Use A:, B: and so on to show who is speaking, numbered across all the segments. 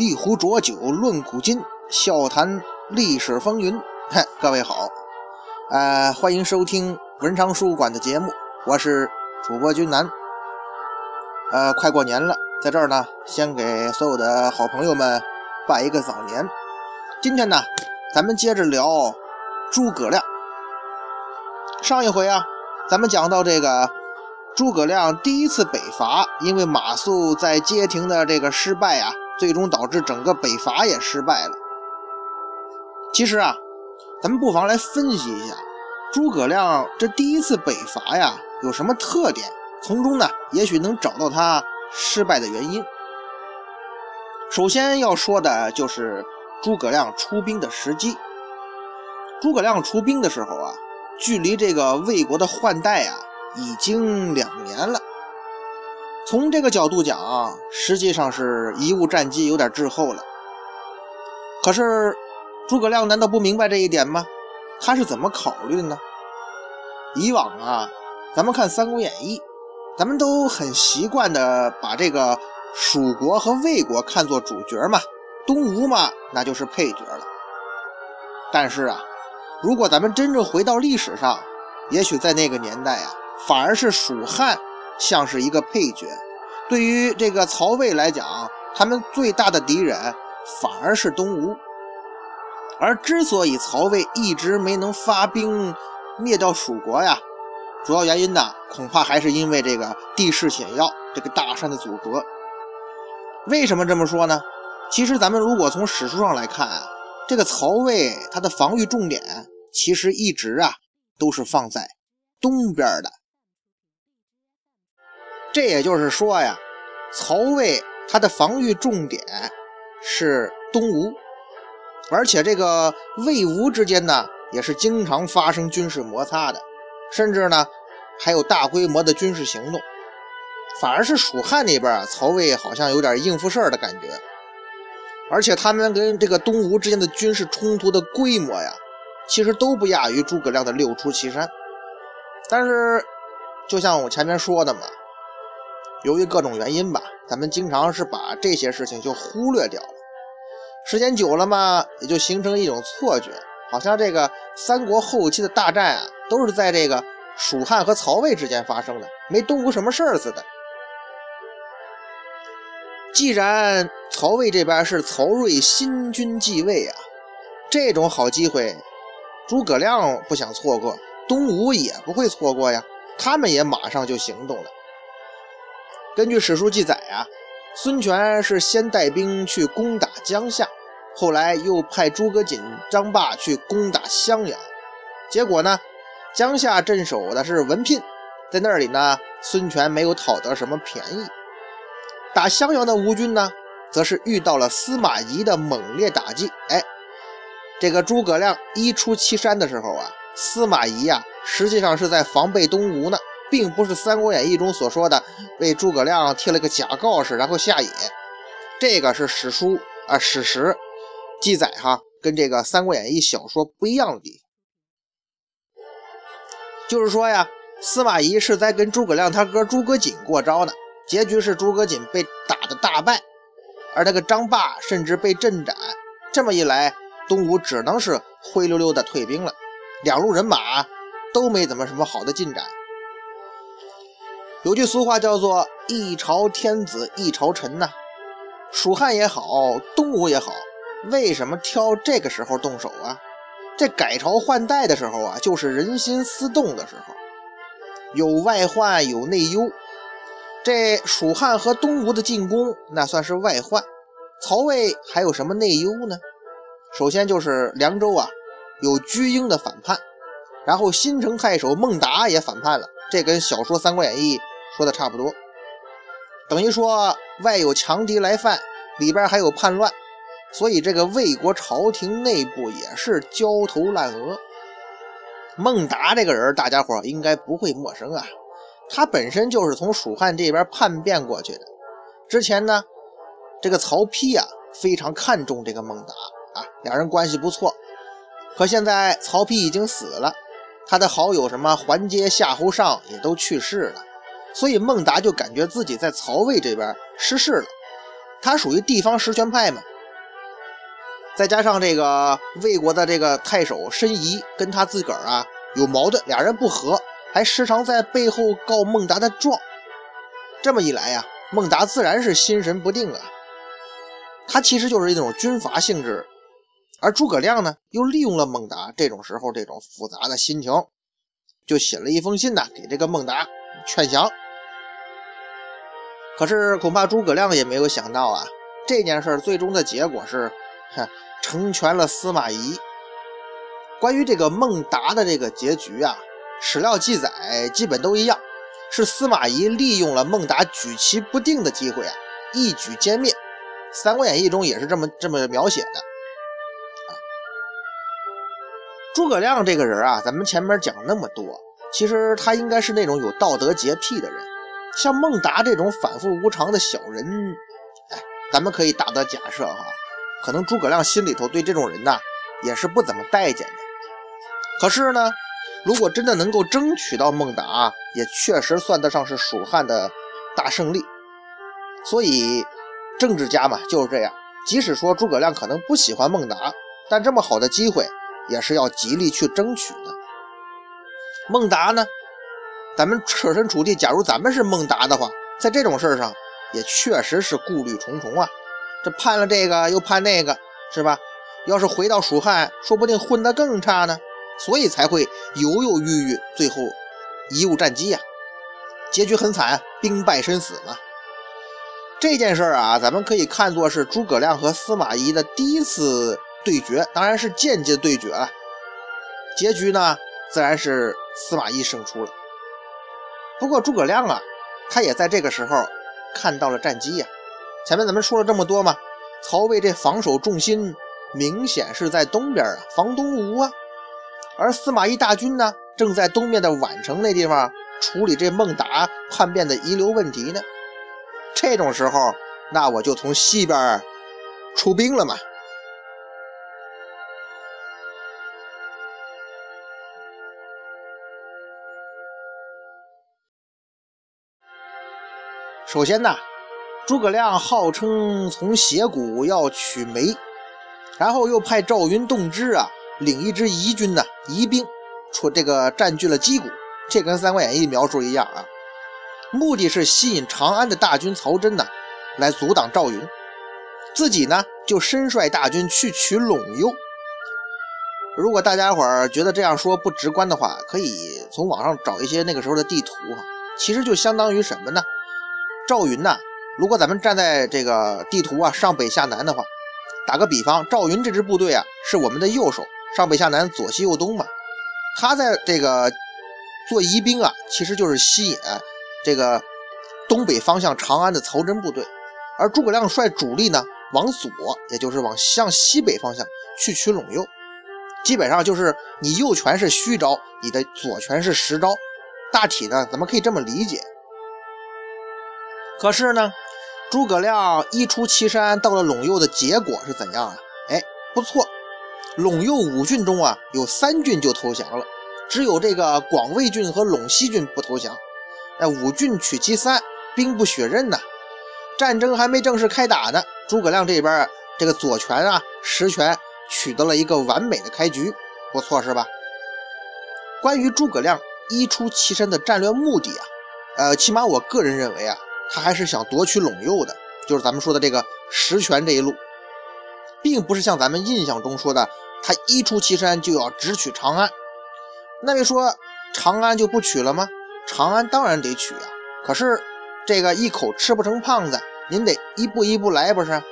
A: 一壶浊酒论古今，笑谈历史风云。嘿，各位好，呃，欢迎收听文昌书馆的节目，我是主播君南。呃，快过年了，在这儿呢，先给所有的好朋友们拜一个早年。今天呢，咱们接着聊诸葛亮。上一回啊，咱们讲到这个。诸葛亮第一次北伐，因为马谡在街亭的这个失败啊，最终导致整个北伐也失败了。其实啊，咱们不妨来分析一下诸葛亮这第一次北伐呀有什么特点，从中呢也许能找到他失败的原因。首先要说的就是诸葛亮出兵的时机。诸葛亮出兵的时候啊，距离这个魏国的换代啊。已经两年了，从这个角度讲，实际上是贻误战机，有点滞后了。可是诸葛亮难道不明白这一点吗？他是怎么考虑的呢？以往啊，咱们看《三国演义》，咱们都很习惯的把这个蜀国和魏国看作主角嘛，东吴嘛，那就是配角了。但是啊，如果咱们真正回到历史上，也许在那个年代啊。反而是蜀汉像是一个配角，对于这个曹魏来讲，他们最大的敌人反而是东吴。而之所以曹魏一直没能发兵灭掉蜀国呀，主要原因呢，恐怕还是因为这个地势险要，这个大山的阻隔。为什么这么说呢？其实咱们如果从史书上来看啊，这个曹魏他的防御重点其实一直啊都是放在东边的。这也就是说呀，曹魏他的防御重点是东吴，而且这个魏吴之间呢，也是经常发生军事摩擦的，甚至呢还有大规模的军事行动。反而是蜀汉那边啊，曹魏好像有点应付事儿的感觉，而且他们跟这个东吴之间的军事冲突的规模呀，其实都不亚于诸葛亮的六出祁山。但是，就像我前面说的嘛。由于各种原因吧，咱们经常是把这些事情就忽略掉了。时间久了嘛，也就形成一种错觉，好像这个三国后期的大战啊，都是在这个蜀汉和曹魏之间发生的，没东吴什么事儿似的。既然曹魏这边是曹睿新君继位啊，这种好机会，诸葛亮不想错过，东吴也不会错过呀，他们也马上就行动了。根据史书记载啊，孙权是先带兵去攻打江夏，后来又派诸葛瑾、张霸去攻打襄阳。结果呢，江夏镇守的是文聘，在那里呢，孙权没有讨得什么便宜。打襄阳的吴军呢，则是遇到了司马懿的猛烈打击。哎，这个诸葛亮一出祁山的时候啊，司马懿呀，实际上是在防备东吴呢。并不是《三国演义》中所说的为诸葛亮贴了个假告示，然后下野。这个是史书啊史实记载哈，跟这个《三国演义》小说不一样的。就是说呀，司马懿是在跟诸葛亮他哥诸葛瑾过招呢。结局是诸葛瑾被打的大败，而那个张霸甚至被阵斩。这么一来，东吴只能是灰溜溜的退兵了，两路人马都没怎么什么好的进展。有句俗话叫做“一朝天子一朝臣”呐，蜀汉也好，东吴也好，为什么挑这个时候动手啊？这改朝换代的时候啊，就是人心思动的时候，有外患有内忧。这蜀汉和东吴的进攻，那算是外患。曹魏还有什么内忧呢？首先就是凉州啊，有居英的反叛，然后新城太守孟达也反叛了，这跟小说《三国演义》。说的差不多，等于说外有强敌来犯，里边还有叛乱，所以这个魏国朝廷内部也是焦头烂额。孟达这个人，大家伙应该不会陌生啊，他本身就是从蜀汉这边叛变过去的。之前呢，这个曹丕啊非常看重这个孟达啊，两人关系不错。可现在曹丕已经死了，他的好友什么桓阶、夏侯尚也都去世了。所以孟达就感觉自己在曹魏这边失势了，他属于地方实权派嘛，再加上这个魏国的这个太守申仪跟他自个儿啊有矛盾，俩人不和，还时常在背后告孟达的状。这么一来呀，孟达自然是心神不定啊。他其实就是一种军阀性质，而诸葛亮呢，又利用了孟达这种时候这种复杂的心情，就写了一封信呢，给这个孟达劝降。可是恐怕诸葛亮也没有想到啊，这件事最终的结果是，哼，成全了司马懿。关于这个孟达的这个结局啊，史料记载基本都一样，是司马懿利用了孟达举棋不定的机会啊，一举歼灭。《三国演义》中也是这么这么描写的。诸葛亮这个人啊，咱们前面讲那么多，其实他应该是那种有道德洁癖的人。像孟达这种反复无常的小人，哎，咱们可以大胆假设哈，可能诸葛亮心里头对这种人呐也是不怎么待见的。可是呢，如果真的能够争取到孟达，也确实算得上是蜀汉的大胜利。所以，政治家嘛就是这样，即使说诸葛亮可能不喜欢孟达，但这么好的机会也是要极力去争取的。孟达呢？咱们设身处地，假如咱们是孟达的话，在这种事上也确实是顾虑重重啊。这判了这个又判那个，是吧？要是回到蜀汉，说不定混得更差呢。所以才会犹犹豫豫，最后贻误战机呀，结局很惨，兵败身死嘛。这件事儿啊，咱们可以看作是诸葛亮和司马懿的第一次对决，当然是间接对决了。结局呢，自然是司马懿胜出了。不过诸葛亮啊，他也在这个时候看到了战机呀。前面咱们说了这么多嘛，曹魏这防守重心明显是在东边啊，防东吴啊。而司马懿大军呢，正在东面的宛城那地方处理这孟达叛变的遗留问题呢。这种时候，那我就从西边出兵了嘛。首先呢，诸葛亮号称从斜谷要取煤，然后又派赵云、动之啊领一支疑军呢疑兵出这个占据了箕谷，这跟《三国演义》描述一样啊。目的是吸引长安的大军曹真呢来阻挡赵云，自己呢就身率大军去取陇右。如果大家伙儿觉得这样说不直观的话，可以从网上找一些那个时候的地图哈，其实就相当于什么呢？赵云呐，如果咱们站在这个地图啊上北下南的话，打个比方，赵云这支部队啊是我们的右手，上北下南左西右东嘛。他在这个做疑兵啊，其实就是吸引这个东北方向长安的曹真部队，而诸葛亮率主力呢往左，也就是往向西北方向去取陇右。基本上就是你右拳是虚招，你的左拳是实招。大体呢，咱们可以这么理解。可是呢，诸葛亮一出祁山，到了陇右的结果是怎样啊？哎，不错，陇右五郡中啊，有三郡就投降了，只有这个广魏郡和陇西郡不投降。哎，五郡取其三，兵不血刃呐。战争还没正式开打呢，诸葛亮这边这个左权啊、实权取得了一个完美的开局，不错是吧？关于诸葛亮一出祁山的战略目的啊，呃，起码我个人认为啊。他还是想夺取陇右的，就是咱们说的这个实权这一路，并不是像咱们印象中说的，他一出祁山就要直取长安。那位说长安就不取了吗？长安当然得取啊，可是这个一口吃不成胖子，您得一步一步来，不是？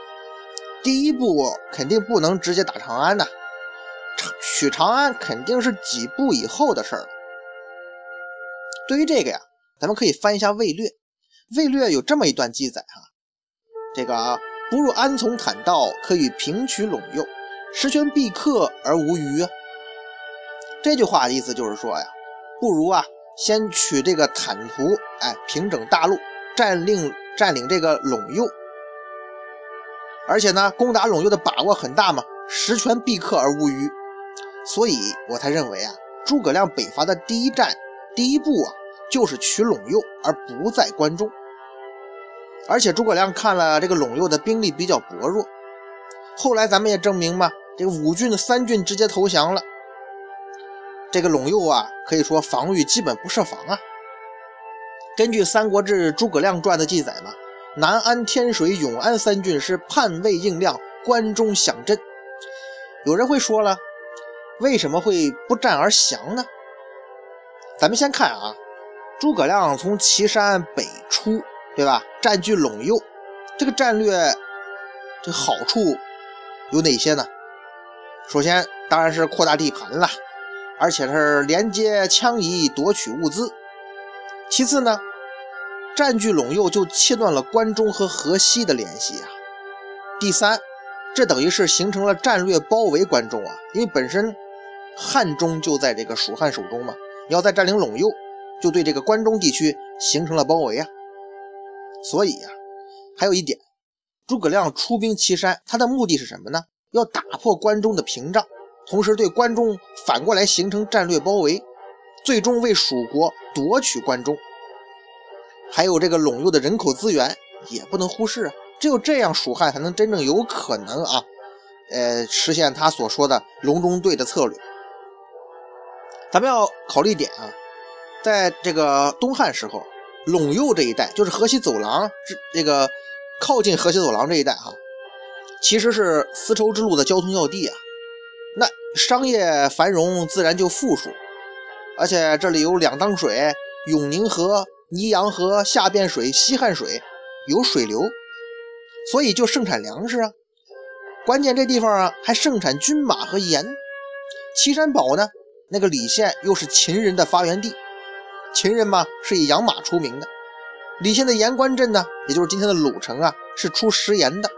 A: 第一步肯定不能直接打长安呐，取长安肯定是几步以后的事儿。对于这个呀，咱们可以翻一下《魏略》。魏略有这么一段记载哈，这个啊不入安从坦道，可与平取陇右，十全必克而无虞啊。这句话的意思就是说呀，不如啊先取这个坦途，哎，平整大陆，占领占领这个陇右，而且呢，攻打陇右的把握很大嘛，十全必克而无虞。所以我才认为啊，诸葛亮北伐的第一战，第一步啊，就是取陇右，而不在关中。而且诸葛亮看了这个陇右的兵力比较薄弱，后来咱们也证明嘛，这个五郡的三郡直接投降了。这个陇右啊，可以说防御基本不设防啊。根据《三国志·诸葛亮传》的记载嘛，南安、天水、永安三郡是叛魏应亮，关中响震。有人会说了，为什么会不战而降呢？咱们先看啊，诸葛亮从岐山北出，对吧？占据陇右，这个战略，这好处有哪些呢？首先当然是扩大地盘了。而且是连接羌夷夺取物资。其次呢，占据陇右就切断了关中和河西的联系啊。第三，这等于是形成了战略包围关中啊，因为本身汉中就在这个蜀汉手中嘛，你要再占领陇右，就对这个关中地区形成了包围啊。所以呀，还有一点，诸葛亮出兵岐山，他的目的是什么呢？要打破关中的屏障。同时对关中反过来形成战略包围，最终为蜀国夺取关中。还有这个陇右的人口资源也不能忽视啊！只有这样，蜀汉才能真正有可能啊，呃，实现他所说的“隆中对”的策略。咱们要考虑一点啊，在这个东汉时候，陇右这一带就是河西走廊这这个靠近河西走廊这一带哈，其实是丝绸之路的交通要地啊。那商业繁荣，自然就富庶，而且这里有两当水，永宁河、泥阳河、下汴水、西汉水，有水流，所以就盛产粮食啊。关键这地方啊，还盛产军马和盐。岐山堡呢，那个李县又是秦人的发源地，秦人嘛是以养马出名的。李县的盐官镇呢，也就是今天的鲁城啊，是出食盐的。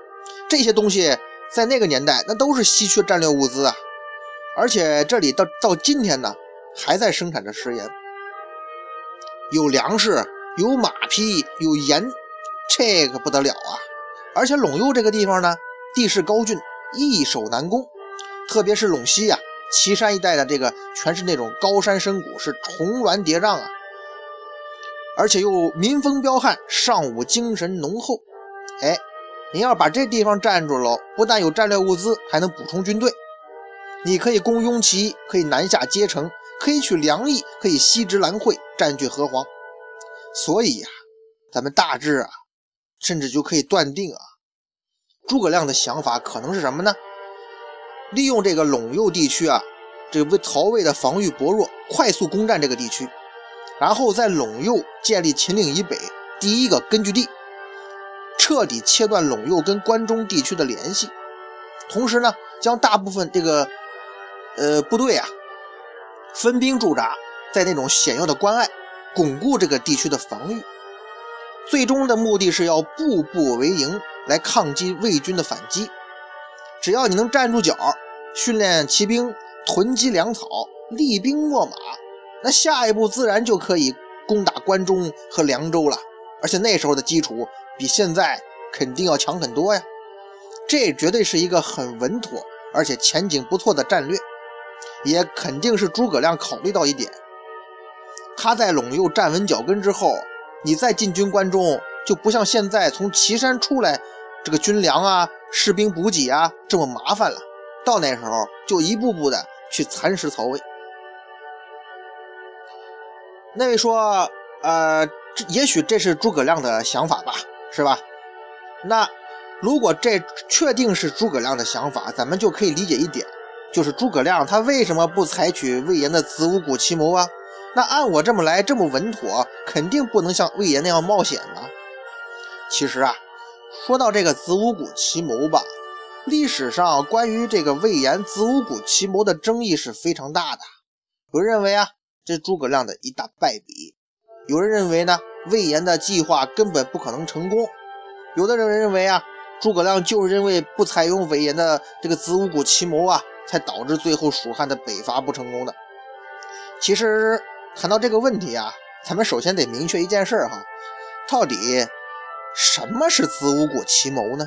A: 这些东西在那个年代，那都是稀缺战略物资啊。而且这里到到今天呢，还在生产着食盐，有粮食，有马匹，有盐，这个不得了啊！而且陇右这个地方呢，地势高峻，易守难攻，特别是陇西呀，岐山一带的这个全是那种高山深谷，是重峦叠嶂啊，而且又民风彪悍，尚武精神浓厚。哎，您要把这地方占住了，不但有战略物资，还能补充军队。你可以攻雍齐，可以南下接城，可以取梁邑，可以西直兰会，占据河湟。所以呀，咱们大致啊，甚至就可以断定啊，诸葛亮的想法可能是什么呢？利用这个陇右地区啊，这个曹魏的防御薄弱，快速攻占这个地区，然后在陇右建立秦岭以北第一个根据地，彻底切断陇右跟关中地区的联系，同时呢，将大部分这个。呃，部队啊，分兵驻扎在那种险要的关隘，巩固这个地区的防御。最终的目的是要步步为营，来抗击魏军的反击。只要你能站住脚，训练骑兵，囤积粮草，厉兵秣马，那下一步自然就可以攻打关中和凉州了。而且那时候的基础比现在肯定要强很多呀。这绝对是一个很稳妥而且前景不错的战略。也肯定是诸葛亮考虑到一点，他在陇右站稳脚跟之后，你再进军关中，就不像现在从岐山出来，这个军粮啊、士兵补给啊这么麻烦了。到那时候，就一步步的去蚕食曹魏。那位说，呃，也许这是诸葛亮的想法吧，是吧？那如果这确定是诸葛亮的想法，咱们就可以理解一点。就是诸葛亮，他为什么不采取魏延的子午谷奇谋啊？那按我这么来，这么稳妥，肯定不能像魏延那样冒险了。其实啊，说到这个子午谷奇谋吧，历史上关于这个魏延子午谷奇谋的争议是非常大的。有人认为啊，这诸葛亮的一大败笔；有人认为呢，魏延的计划根本不可能成功；有的人认为啊，诸葛亮就是因为不采用魏延的这个子午谷奇谋啊。才导致最后蜀汉的北伐不成功的。其实谈到这个问题啊，咱们首先得明确一件事哈，到底什么是子午谷奇谋呢？